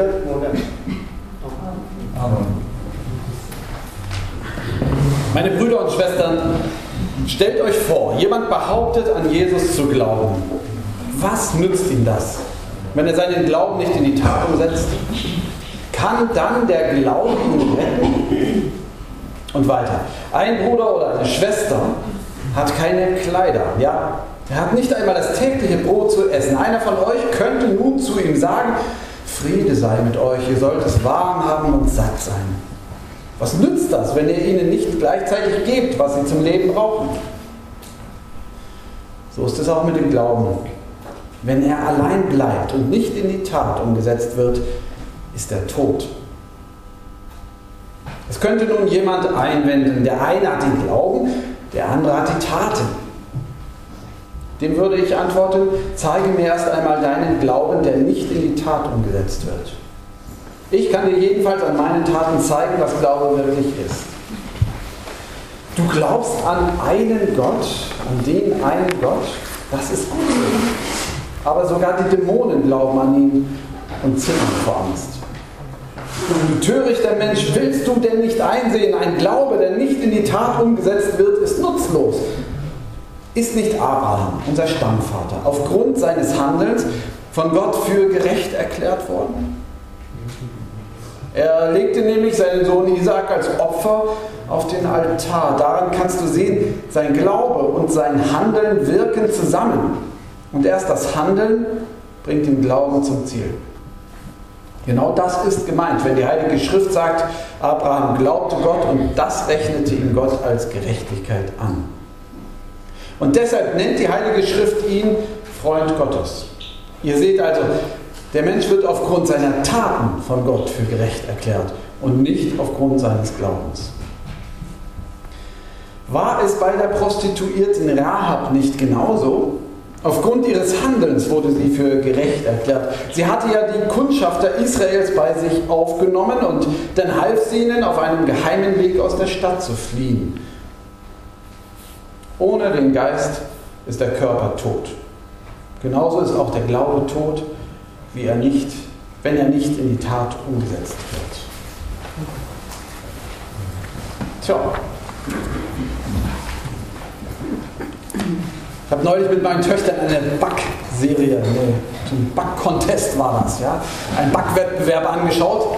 umgekehrt? Oder? Amen. Meine Brüder und Schwestern, stellt euch vor, jemand behauptet, an Jesus zu glauben. Was nützt ihm das, wenn er seinen Glauben nicht in die Tat umsetzt? Kann dann der Glaube ihn retten? Und weiter. Ein Bruder oder eine Schwester hat keine Kleider, ja, er hat nicht einmal das tägliche Brot zu essen. Einer von euch könnte nun zu ihm sagen, Friede sei mit euch, ihr sollt es warm haben und satt sein. Was nützt das, wenn ihr ihnen nicht gleichzeitig gebt, was sie zum Leben brauchen? So ist es auch mit dem Glauben. Wenn er allein bleibt und nicht in die Tat umgesetzt wird, ist er tot. Es könnte nun jemand einwenden, der eine hat den Glauben, der andere hat die Taten. Dem würde ich antworten, zeige mir erst einmal deinen Glauben, der nicht in die Tat umgesetzt wird. Ich kann dir jedenfalls an meinen Taten zeigen, was Glaube wirklich ist. Du glaubst an einen Gott, an den einen Gott, das ist gut. Aber sogar die Dämonen glauben an ihn und zittern vor Angst. Du törichter Mensch, willst du denn nicht einsehen, ein Glaube, der nicht in die Tat umgesetzt wird, ist nutzlos. Ist nicht Abraham, unser Stammvater, aufgrund seines Handelns von Gott für gerecht erklärt worden? Er legte nämlich seinen Sohn Isaac als Opfer auf den Altar. Daran kannst du sehen, sein Glaube und sein Handeln wirken zusammen. Und erst das Handeln bringt den Glauben zum Ziel. Genau das ist gemeint, wenn die Heilige Schrift sagt, Abraham glaubte Gott und das rechnete ihm Gott als Gerechtigkeit an. Und deshalb nennt die Heilige Schrift ihn Freund Gottes. Ihr seht also, der Mensch wird aufgrund seiner Taten von Gott für gerecht erklärt und nicht aufgrund seines Glaubens. War es bei der Prostituierten Rahab nicht genauso? Aufgrund ihres Handelns wurde sie für gerecht erklärt. Sie hatte ja die Kundschafter Israels bei sich aufgenommen und dann half sie ihnen, auf einem geheimen Weg aus der Stadt zu fliehen. Ohne den Geist ist der Körper tot. Genauso ist auch der Glaube tot, wie er nicht, wenn er nicht in die Tat umgesetzt wird. Tja. Ich habe neulich mit meinen Töchtern eine Backserie, nee, ein Backcontest war das, ja, einen Backwettbewerb angeschaut.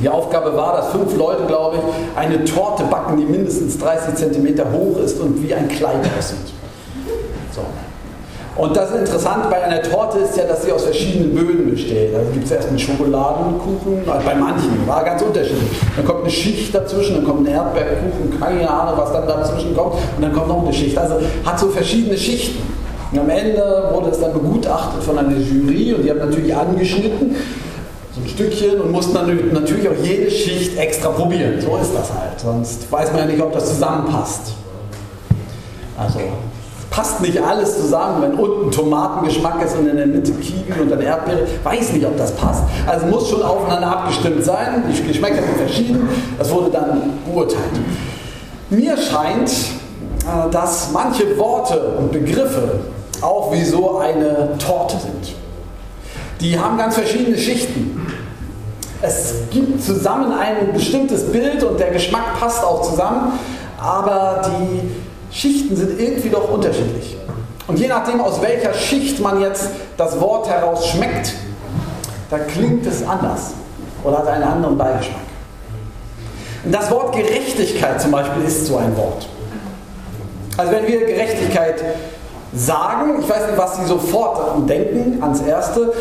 Die Aufgabe war, dass fünf Leute, glaube ich, eine Torte backen, die mindestens 30 cm hoch ist und wie ein Kleid aussieht. So. Und das Interessante bei einer Torte ist ja, dass sie aus verschiedenen Böden besteht. Also gibt es erst einen Schokoladenkuchen, also bei manchen war ganz unterschiedlich. Dann kommt eine Schicht dazwischen, dann kommt ein Erdbeerkuchen, keine Ahnung, was dann dazwischen kommt, und dann kommt noch eine Schicht. Also hat so verschiedene Schichten. Und am Ende wurde es dann begutachtet von einer Jury und die haben natürlich angeschnitten Stückchen und mussten dann natürlich auch jede Schicht extra probieren. So ist das halt. Sonst weiß man ja nicht, ob das zusammenpasst. Also passt nicht alles zusammen, wenn unten Tomatengeschmack ist und in der Mitte Kiwi und dann Erdbeere. Weiß nicht, ob das passt. Also muss schon aufeinander abgestimmt sein. Die Geschmäcker sind verschieden. Das wurde dann beurteilt. Mir scheint, äh, dass manche Worte und Begriffe auch wie so eine Torte sind. Die haben ganz verschiedene Schichten. Es gibt zusammen ein bestimmtes Bild und der Geschmack passt auch zusammen, aber die Schichten sind irgendwie doch unterschiedlich. Und je nachdem, aus welcher Schicht man jetzt das Wort heraus schmeckt, da klingt es anders oder hat einen anderen Beigeschmack. Und das Wort Gerechtigkeit zum Beispiel ist so ein Wort. Also wenn wir Gerechtigkeit sagen, ich weiß nicht, was Sie sofort denken, ans Erste,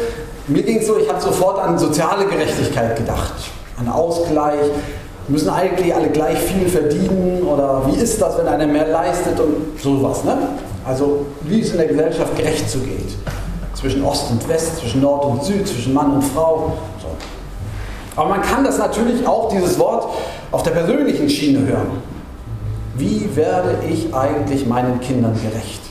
mir ging es so, ich habe sofort an soziale Gerechtigkeit gedacht, an Ausgleich. Müssen eigentlich alle gleich viel verdienen oder wie ist das, wenn einer mehr leistet und sowas. Ne? Also wie es in der Gesellschaft gerecht zugeht. Zwischen Ost und West, zwischen Nord und Süd, zwischen Mann und Frau. So. Aber man kann das natürlich auch, dieses Wort, auf der persönlichen Schiene hören. Wie werde ich eigentlich meinen Kindern gerecht?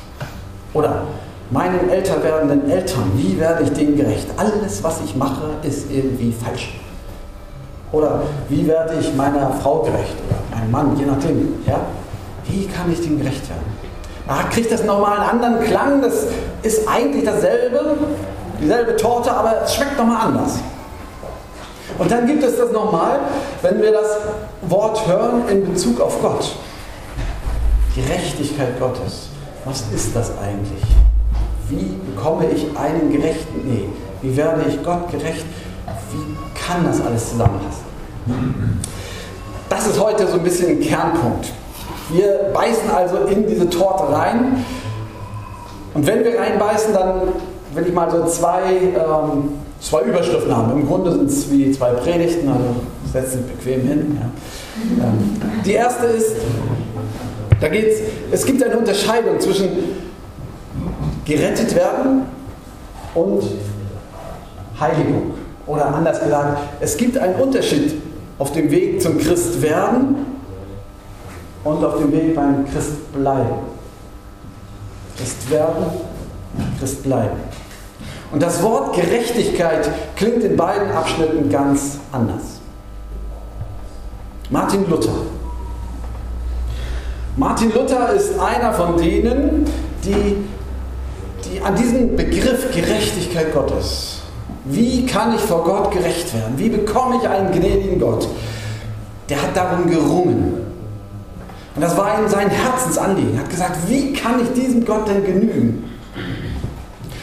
Oder meinen älter werdenden Eltern, wie werde ich denen gerecht? Alles, was ich mache, ist irgendwie falsch. Oder wie werde ich meiner Frau gerecht oder meinem Mann, je nachdem. Ja? Wie kann ich denen gerecht werden? Ah, kriegt das nochmal einen anderen Klang? Das ist eigentlich dasselbe, dieselbe Torte, aber es schmeckt nochmal anders. Und dann gibt es das nochmal, wenn wir das Wort hören in Bezug auf Gott. Gerechtigkeit Gottes. Was ist das eigentlich? Wie bekomme ich einen gerechten? Nee, wie werde ich Gott gerecht? Wie kann das alles zusammenpassen? Das ist heute so ein bisschen ein Kernpunkt. Wir beißen also in diese Torte rein. Und wenn wir reinbeißen, dann will ich mal so zwei, ähm, zwei Überschriften haben. Im Grunde sind es wie zwei Predigten, also setzt sich bequem hin. Ja. Ähm, die erste ist, da geht's, es gibt eine Unterscheidung zwischen gerettet werden und Heiligung. Oder anders gesagt, es gibt einen Unterschied auf dem Weg zum Christwerden und auf dem Weg beim Christbleiben. Christwerden, Christbleiben. Und das Wort Gerechtigkeit klingt in beiden Abschnitten ganz anders. Martin Luther. Martin Luther ist einer von denen, die, die an diesen Begriff Gerechtigkeit Gottes wie kann ich vor Gott gerecht werden? Wie bekomme ich einen gnädigen Gott? Der hat darum gerungen. Und das war ihm sein Herzensanliegen. Er hat gesagt, wie kann ich diesem Gott denn genügen?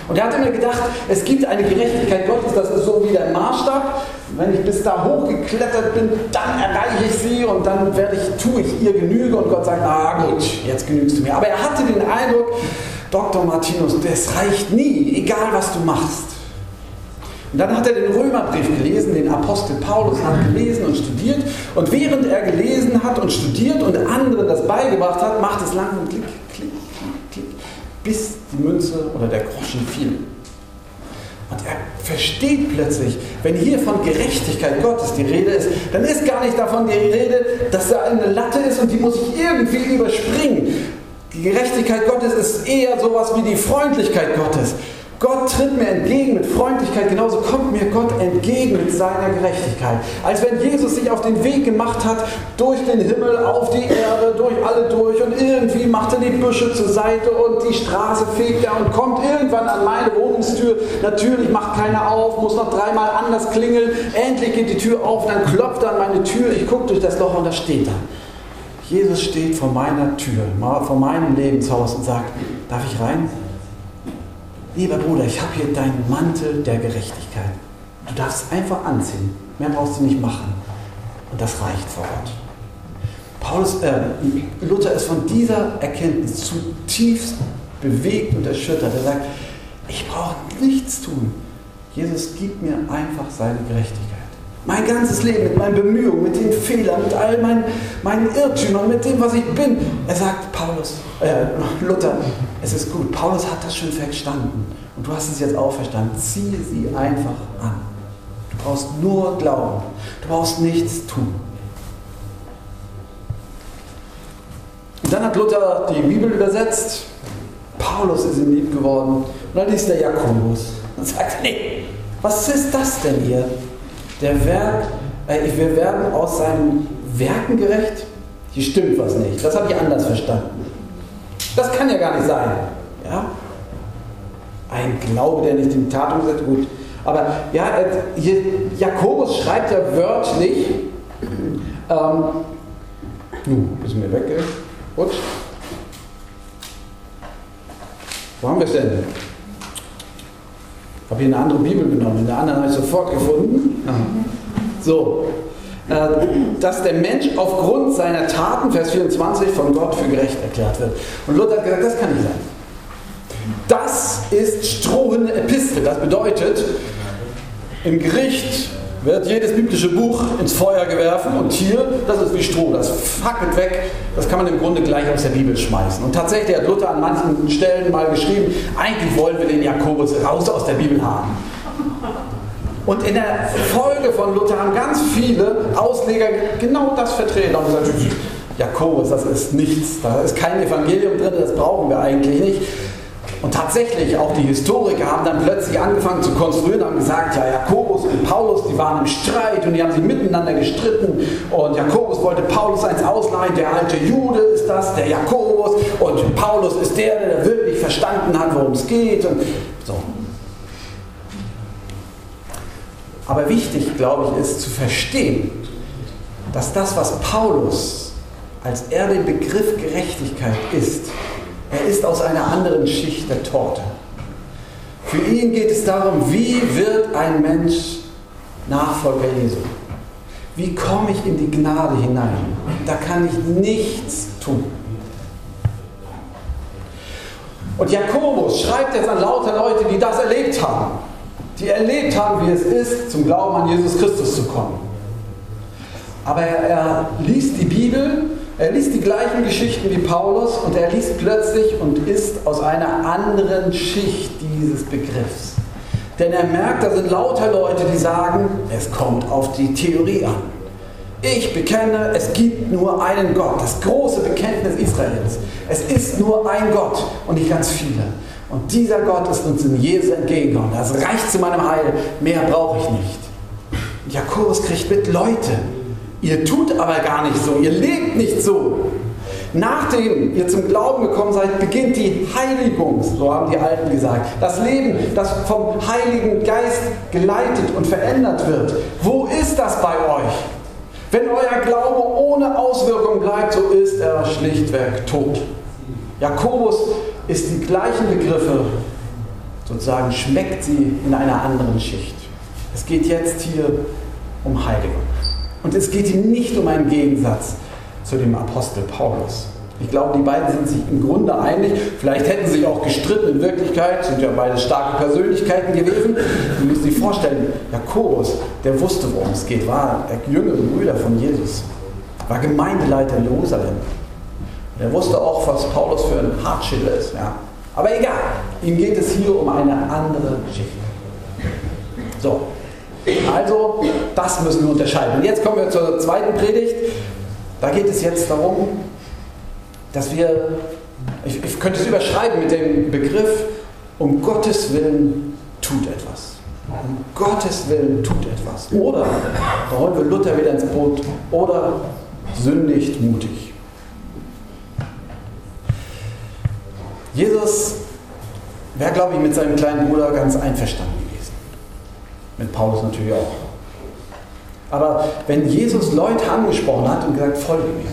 Und er hat immer gedacht, es gibt eine Gerechtigkeit Gottes, das ist so wie der Maßstab. Wenn ich bis da hochgeklettert bin, dann erreiche ich sie und dann werde ich, tue ich ihr Genüge und Gott sagt, ah gut, jetzt genügst du mir. Aber er hatte den Eindruck, Dr. Martinus, das reicht nie, egal was du machst. Und dann hat er den Römerbrief gelesen, den Apostel Paulus hat gelesen und studiert. Und während er gelesen hat und studiert und anderen das beigebracht hat, macht es lang und klick, klick, klick, klick, bis die Münze oder der Groschen fiel. Und er versteht plötzlich, wenn hier von Gerechtigkeit Gottes die Rede ist, dann ist gar nicht davon die Rede, dass da eine Latte ist und die muss ich irgendwie überspringen. Die Gerechtigkeit Gottes ist eher sowas wie die Freundlichkeit Gottes. Gott tritt mir entgegen mit Freundlichkeit, genauso kommt mir Gott entgegen mit seiner Gerechtigkeit. Als wenn Jesus sich auf den Weg gemacht hat, durch den Himmel, auf die Erde, durch alle durch und irgendwie macht er die Büsche zur Seite und die Straße fegt er und kommt irgendwann an meine Wohnungstür. Natürlich macht keiner auf, muss noch dreimal anders klingeln. Endlich geht die Tür auf, dann klopft er an meine Tür, ich gucke durch das Loch und da steht er. Jesus steht vor meiner Tür, vor meinem Lebenshaus und sagt, darf ich rein? Lieber Bruder, ich habe hier deinen Mantel der Gerechtigkeit. Du darfst einfach anziehen. Mehr brauchst du nicht machen. Und das reicht vor Gott. Paulus, äh, Luther ist von dieser Erkenntnis zutiefst bewegt und erschüttert. Er sagt, ich brauche nichts tun. Jesus gibt mir einfach seine Gerechtigkeit. Mein ganzes Leben mit meinen Bemühungen, mit den Fehlern, mit all meinen, meinen Irrtümern, mit dem, was ich bin. Er sagt, Paulus, äh, Luther, es ist gut. Paulus hat das schon verstanden. Und du hast es jetzt auch verstanden. Ziehe sie einfach an. Du brauchst nur glauben. Du brauchst nichts tun. Und dann hat Luther die Bibel übersetzt. Paulus ist ihm lieb geworden. Und dann liest der Jakobus und sagt, nee, was ist das denn hier? Der Werk, äh, wir werden aus seinen Werken gerecht? Hier stimmt was nicht. Das habe ich anders verstanden. Das kann ja gar nicht sein. Ja? Ein Glaube, der nicht in Tat umsetzt, gut. Aber ja, hier, Jakobus schreibt ja wörtlich, ähm, nu, ist mir weggerutscht. Wo haben wir es denn? Ich habe hier eine andere Bibel genommen, in der anderen habe ich sofort gefunden. So, äh, dass der Mensch aufgrund seiner Taten, Vers 24, von Gott für gerecht erklärt wird. Und Luther hat gesagt, das kann nicht sein. Das ist strohende Epistel. Das bedeutet, im Gericht wird jedes biblische Buch ins Feuer geworfen und hier, das ist wie Stroh, das fackelt weg, das kann man im Grunde gleich aus der Bibel schmeißen. Und tatsächlich hat Luther an manchen Stellen mal geschrieben, eigentlich wollen wir den Jakobus raus aus der Bibel haben. Und in der Folge von Luther haben ganz viele Ausleger genau das vertreten und gesagt, Jakobus, das ist nichts, da ist kein Evangelium drin, das brauchen wir eigentlich nicht. Und tatsächlich, auch die Historiker haben dann plötzlich angefangen zu konstruieren, haben gesagt, ja, Jakobus und Paulus, die waren im Streit und die haben sich miteinander gestritten. Und Jakobus wollte Paulus eins ausleihen, der alte Jude ist das, der Jakobus. Und Paulus ist der, der wirklich verstanden hat, worum es geht. Und so. Aber wichtig, glaube ich, ist zu verstehen, dass das, was Paulus, als er den Begriff Gerechtigkeit ist, er ist aus einer anderen Schicht der Torte. Für ihn geht es darum, wie wird ein Mensch Nachfolger Jesu? Wie komme ich in die Gnade hinein? Da kann ich nichts tun. Und Jakobus schreibt jetzt an lauter Leute, die das erlebt haben, die erlebt haben, wie es ist, zum Glauben an Jesus Christus zu kommen. Aber er, er liest die Bibel, er liest die gleichen Geschichten wie Paulus und er liest plötzlich und ist aus einer anderen Schicht dieses Begriffs. Denn er merkt, da sind lauter Leute, die sagen, es kommt auf die Theorie an. Ich bekenne, es gibt nur einen Gott, das große Bekenntnis Israels. Es ist nur ein Gott und nicht ganz viele. Und dieser Gott ist uns in Jesus entgegengekommen. Das reicht zu meinem Heil, mehr brauche ich nicht. Jakobus kriegt mit, Leute, ihr tut aber gar nicht so, ihr lebt nicht so. Nachdem ihr zum Glauben gekommen seid, beginnt die Heiligung, so haben die Alten gesagt. Das Leben, das vom Heiligen Geist geleitet und verändert wird. Wo ist das bei euch? Wenn euer Glaube ohne Auswirkung bleibt, so ist er schlichtweg tot. Jakobus ist die gleichen Begriffe, sozusagen schmeckt sie in einer anderen Schicht. Es geht jetzt hier um Heiligung. Und es geht ihm nicht um einen Gegensatz zu dem Apostel Paulus. Ich glaube, die beiden sind sich im Grunde einig. Vielleicht hätten sie sich auch gestritten. In Wirklichkeit sind ja beide starke Persönlichkeiten gewesen. Du musst sich vorstellen, Jakobus, der wusste, worum es geht, war der jüngere Brüder von Jesus, war Gemeindeleiter in Jerusalem. Er wusste auch, was Paulus für ein Hartschiller ist. Ja. Aber egal, ihm geht es hier um eine andere Schicht. So, also das müssen wir unterscheiden. Und jetzt kommen wir zur zweiten Predigt. Da geht es jetzt darum, dass wir, ich, ich könnte es überschreiben mit dem Begriff, um Gottes Willen tut etwas. Um Gottes Willen tut etwas. Oder, da holen wir Luther wieder ins Boot, oder sündigt mutig. Jesus wäre, glaube ich, mit seinem kleinen Bruder ganz einverstanden. Mit Paulus natürlich auch. Aber wenn Jesus Leute angesprochen hat und gesagt, folge mir,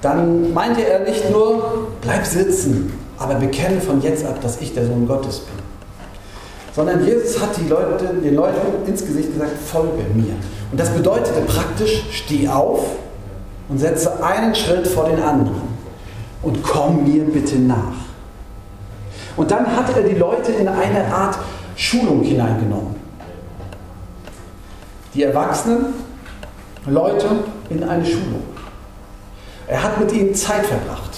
dann meinte er nicht nur, bleib sitzen, aber bekenne von jetzt ab, dass ich der Sohn Gottes bin. Sondern Jesus hat die Leute, den Leuten ins Gesicht gesagt, folge mir. Und das bedeutete praktisch, steh auf und setze einen Schritt vor den anderen und komm mir bitte nach. Und dann hat er die Leute in eine Art Schulung hineingenommen. Die erwachsenen Leute in eine Schulung. Er hat mit ihnen Zeit verbracht.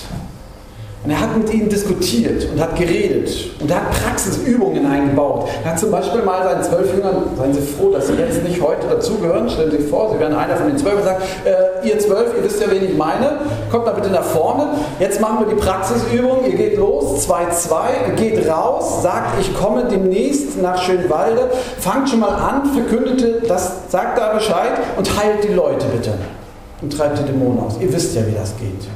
Und er hat mit ihnen diskutiert und hat geredet und er hat Praxisübungen eingebaut. Er hat zum Beispiel mal seinen zwölf Jüngern, seien Sie froh, dass Sie jetzt nicht heute dazugehören, stellen Sie sich vor, Sie wären einer von den zwölf und sagt, äh, ihr zwölf, ihr wisst ja, wen ich meine, kommt mal bitte nach vorne. Jetzt machen wir die Praxisübung, ihr geht los, 2-2, geht raus, sagt, ich komme demnächst nach Schönwalde, fangt schon mal an, verkündete, das sagt da Bescheid und heilt die Leute bitte und treibt die Dämonen aus. Ihr wisst ja, wie das geht.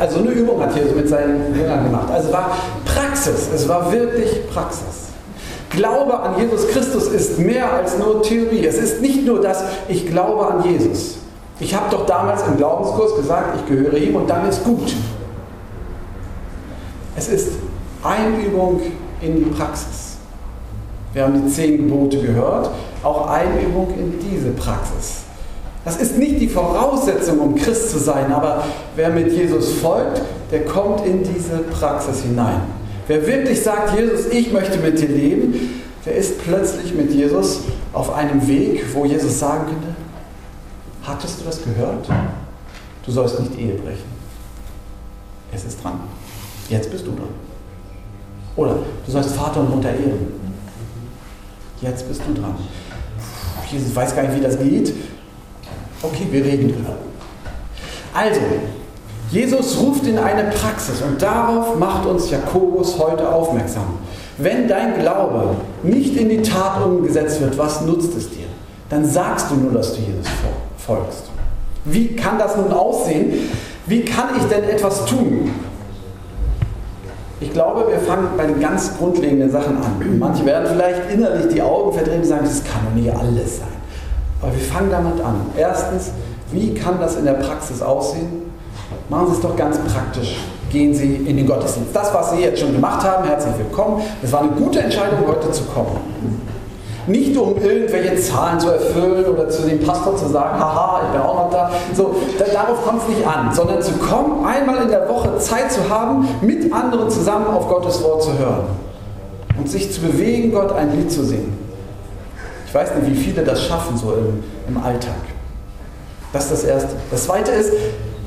Also eine Übung hat Jesus mit seinen Jüngern gemacht. Also war Praxis, es war wirklich Praxis. Glaube an Jesus Christus ist mehr als nur Theorie. Es ist nicht nur das, ich glaube an Jesus. Ich habe doch damals im Glaubenskurs gesagt, ich gehöre ihm und dann ist gut. Es ist Einübung in die Praxis. Wir haben die zehn Gebote gehört, auch Einübung in diese Praxis. Das ist nicht die Voraussetzung, um Christ zu sein, aber wer mit Jesus folgt, der kommt in diese Praxis hinein. Wer wirklich sagt, Jesus, ich möchte mit dir leben, der ist plötzlich mit Jesus auf einem Weg, wo Jesus sagen könnte, hattest du das gehört? Du sollst nicht Ehe brechen. Es ist dran. Jetzt bist du dran. Oder du sollst Vater und Mutter ehren. Jetzt bist du dran. Jesus weiß gar nicht, wie das geht. Okay, wir reden drüber. Also, Jesus ruft in eine Praxis und darauf macht uns Jakobus heute aufmerksam. Wenn dein Glaube nicht in die Tat umgesetzt wird, was nutzt es dir? Dann sagst du nur, dass du Jesus folgst. Wie kann das nun aussehen? Wie kann ich denn etwas tun? Ich glaube, wir fangen bei den ganz grundlegenden Sachen an. Manche werden vielleicht innerlich die Augen verdrehen und sagen, das kann doch nicht alles sein. Aber wir fangen damit an. Erstens, wie kann das in der Praxis aussehen? Machen Sie es doch ganz praktisch. Gehen Sie in den Gottesdienst. Das, was Sie jetzt schon gemacht haben, herzlich willkommen. Es war eine gute Entscheidung, heute zu kommen. Nicht um irgendwelche Zahlen zu erfüllen oder zu dem Pastor zu sagen, haha, ich bin auch noch da. So, darauf kommt es nicht an, sondern zu kommen, einmal in der Woche Zeit zu haben, mit anderen zusammen auf Gottes Wort zu hören. Und sich zu bewegen, Gott ein Lied zu singen. Ich weiß nicht, wie viele das schaffen, so im, im Alltag. Das ist das Erste. Das Zweite ist,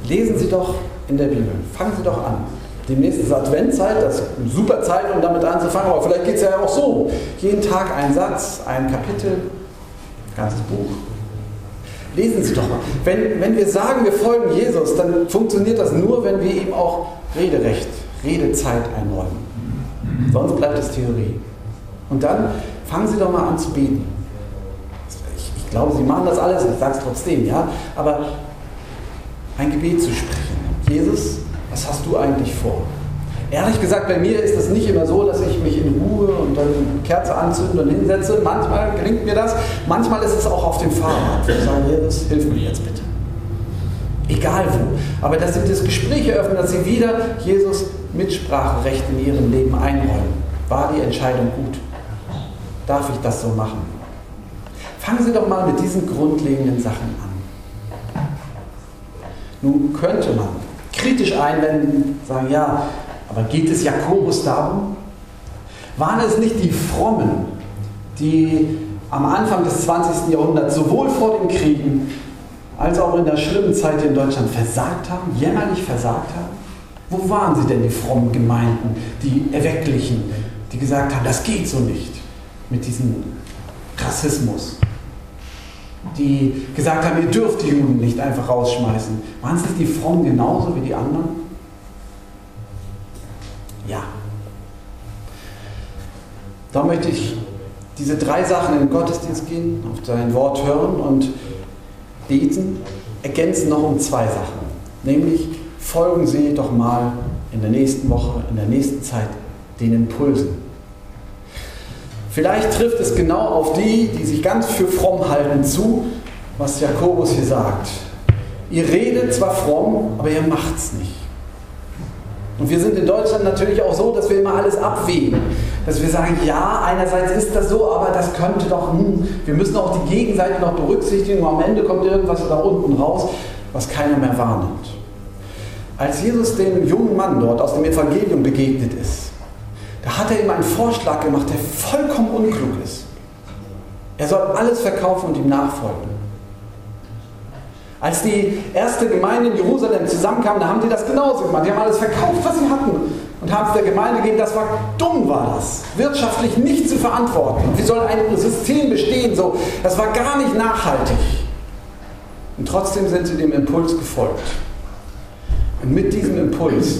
lesen Sie doch in der Bibel. Fangen Sie doch an. Demnächst ist Adventzeit, das ist eine super Zeit, um damit anzufangen, aber vielleicht geht es ja auch so. Jeden Tag ein Satz, ein Kapitel, ganzes Buch. Lesen Sie doch mal. Wenn, wenn wir sagen, wir folgen Jesus, dann funktioniert das nur, wenn wir ihm auch Rederecht, Redezeit einräumen. Sonst bleibt es Theorie. Und dann fangen Sie doch mal an zu beten. Ich, glaube, Sie machen das alles, ich sage es trotzdem, ja. Aber ein Gebet zu sprechen. Jesus, was hast du eigentlich vor? Ehrlich gesagt, bei mir ist das nicht immer so, dass ich mich in Ruhe und dann Kerze anzünde und hinsetze. Manchmal gelingt mir das. Manchmal ist es auch auf dem Fahrrad. Ich sage, Jesus, hilf mir jetzt bitte. Egal wo. Aber dass sie das Gespräch eröffnen, dass sie wieder Jesus Mitspracherecht in ihrem Leben einräumen. War die Entscheidung gut? Darf ich das so machen? Fangen Sie doch mal mit diesen grundlegenden Sachen an. Nun könnte man kritisch einwenden, sagen, ja, aber geht es Jakobus darum? Waren es nicht die Frommen, die am Anfang des 20. Jahrhunderts sowohl vor den Kriegen als auch in der schlimmen Zeit in Deutschland versagt haben, jämmerlich versagt haben? Wo waren sie denn, die frommen Gemeinden, die Erwecklichen, die gesagt haben, das geht so nicht mit diesem Rassismus? Die gesagt haben, ihr dürft die Juden nicht einfach rausschmeißen. Waren es nicht die Frommen genauso wie die anderen? Ja. Da möchte ich diese drei Sachen in den Gottesdienst gehen, auf sein Wort hören und beten, ergänzen noch um zwei Sachen. Nämlich folgen Sie doch mal in der nächsten Woche, in der nächsten Zeit den Impulsen. Vielleicht trifft es genau auf die, die sich ganz für fromm halten, zu, was Jakobus hier sagt. Ihr redet zwar fromm, aber ihr macht es nicht. Und wir sind in Deutschland natürlich auch so, dass wir immer alles abwägen. Dass wir sagen, ja, einerseits ist das so, aber das könnte doch, hm, wir müssen auch die Gegenseite noch berücksichtigen und am Ende kommt irgendwas da unten raus, was keiner mehr wahrnimmt. Als Jesus dem jungen Mann dort aus dem Evangelium begegnet ist, da hat er ihm einen Vorschlag gemacht, der vollkommen unklug ist. Er soll alles verkaufen und ihm nachfolgen. Als die erste Gemeinde in Jerusalem zusammenkam, da haben die das genauso gemacht. Die haben alles verkauft, was sie hatten und haben es der Gemeinde gegeben. Das war dumm, war das. Wirtschaftlich nicht zu verantworten. wie soll ein System bestehen? So, das war gar nicht nachhaltig. Und trotzdem sind sie dem Impuls gefolgt. Und mit diesem Impuls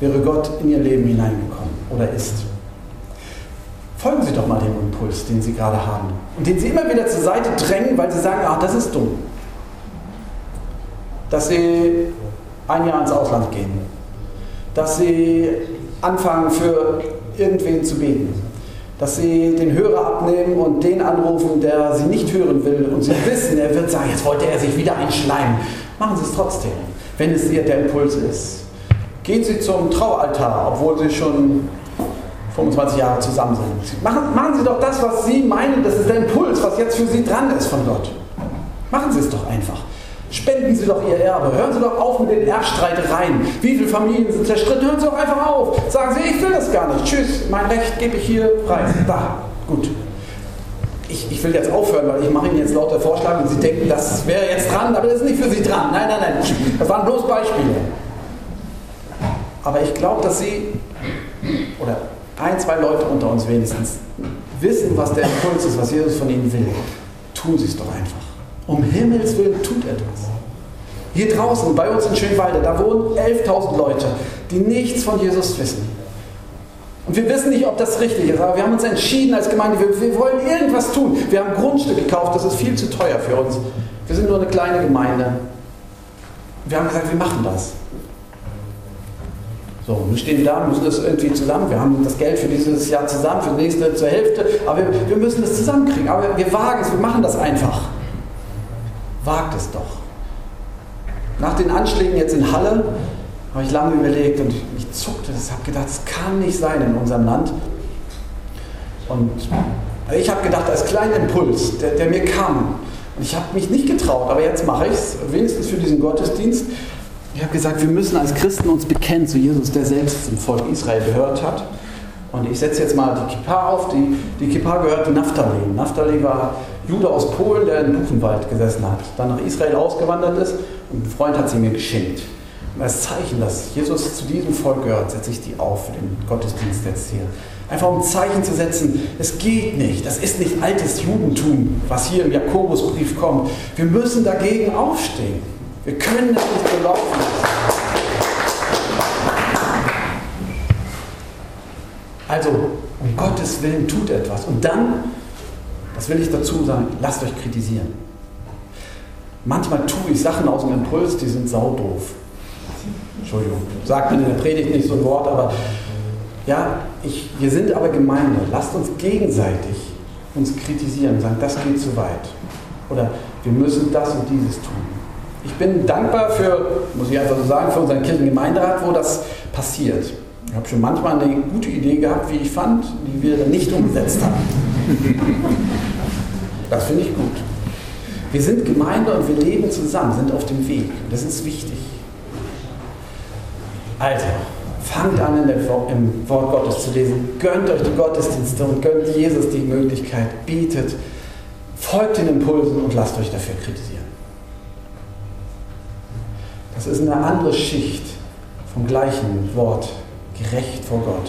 wäre Gott in ihr Leben hineingekommen oder ist. Folgen Sie doch mal dem Impuls, den Sie gerade haben und den Sie immer wieder zur Seite drängen, weil Sie sagen, ach, das ist dumm dass sie ein Jahr ins Ausland gehen, dass sie anfangen für irgendwen zu beten, dass sie den Hörer abnehmen und den anrufen, der sie nicht hören will und sie wissen, er wird sagen, jetzt wollte er sich wieder einschleimen. Machen Sie es trotzdem, wenn es ihr der Impuls ist. Gehen Sie zum Traualtar, obwohl Sie schon 25 Jahre zusammen sind. Machen, machen Sie doch das, was Sie meinen, das ist der Impuls, was jetzt für Sie dran ist von Gott. Machen Sie es doch einfach. Spenden Sie doch Ihr Erbe. Hören Sie doch auf mit den Erbstreitereien. Wie viele Familien sind zerstritten? Hören Sie doch einfach auf. Sagen Sie, ich will das gar nicht. Tschüss, mein Recht gebe ich hier frei. Da, gut. Ich, ich will jetzt aufhören, weil ich mache Ihnen jetzt lauter Vorschläge und Sie denken, das wäre jetzt dran, aber das ist nicht für Sie dran. Nein, nein, nein. Das waren bloß Beispiele. Aber ich glaube, dass Sie, oder ein, zwei Leute unter uns wenigstens, wissen, was der Impuls ist, was Jesus von Ihnen will. Tun Sie es doch einfach. Um Himmels Willen tut etwas. Hier draußen, bei uns in Schönwalde, da wohnen 11.000 Leute, die nichts von Jesus wissen. Und wir wissen nicht, ob das richtig ist, aber wir haben uns entschieden als Gemeinde, wir, wir wollen irgendwas tun. Wir haben Grundstück gekauft, das ist viel zu teuer für uns. Wir sind nur eine kleine Gemeinde. Wir haben gesagt, wir machen das. So, wir stehen da, müssen das irgendwie zusammen. Wir haben das Geld für dieses Jahr zusammen, für das nächste zur Hälfte, aber wir, wir müssen das zusammenkriegen. Aber wir wagen es, wir machen das einfach. Wagt es doch. Nach den Anschlägen jetzt in Halle habe ich lange überlegt und ich zuckte das, habe gedacht, das kann nicht sein in unserem Land. Und ich habe gedacht, als kleiner Impuls, der, der mir kam, und ich habe mich nicht getraut, aber jetzt mache ich es, wenigstens für diesen Gottesdienst. Ich habe gesagt, wir müssen als Christen uns bekennen zu Jesus, der selbst zum Volk Israel gehört hat. Und ich setze jetzt mal die Kippa auf. Die, die Kippa gehört Naphtali. Naphtali war Jude aus Polen, der in Buchenwald gesessen hat, dann nach Israel ausgewandert ist und ein Freund hat sie mir geschenkt. Und als Zeichen, dass Jesus zu diesem Volk gehört, setze ich die auf für den Gottesdienst jetzt hier. Einfach um ein Zeichen zu setzen, es geht nicht, das ist nicht altes Judentum, was hier im Jakobusbrief kommt. Wir müssen dagegen aufstehen. Wir können das nicht so laufen Also, um Gottes Willen tut etwas. Und dann, das will ich dazu sagen, lasst euch kritisieren. Manchmal tue ich Sachen aus dem Impuls, die sind saudoof. Entschuldigung, sagt man in der Predigt nicht so ein Wort, aber ja, ich, wir sind aber Gemeinde. Lasst uns gegenseitig uns kritisieren sagen, das geht zu weit. Oder wir müssen das und dieses tun. Ich bin dankbar für, muss ich einfach so sagen, für unseren Kirchengemeinderat, wo das passiert. Ich habe schon manchmal eine gute Idee gehabt, wie ich fand, die wir dann nicht umgesetzt haben. Das finde ich gut. Wir sind Gemeinde und wir leben zusammen, sind auf dem Weg. Das ist wichtig. Also, fangt an, der, im Wort Gottes zu lesen. Gönnt euch die Gottesdienste und gönnt Jesus die Möglichkeit. Bietet, folgt den Impulsen und lasst euch dafür kritisieren. Das ist eine andere Schicht vom gleichen Wort, gerecht vor Gott.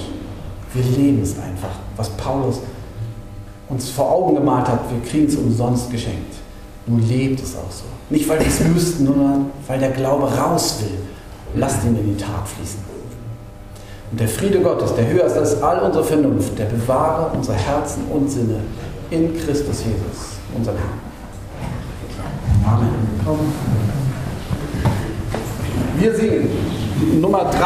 Wir leben es einfach, was Paulus uns vor Augen gemalt hat. Wir kriegen es umsonst geschenkt. Nun lebt es auch so. Nicht, weil wir es müssten, sondern weil der Glaube raus will. Lasst ihn in die Tat fließen. Und der Friede Gottes, der höher ist als all unsere Vernunft, der bewahre unsere Herzen und Sinne in Christus Jesus, unserem Herrn. Amen. Wir singen Nummer 3.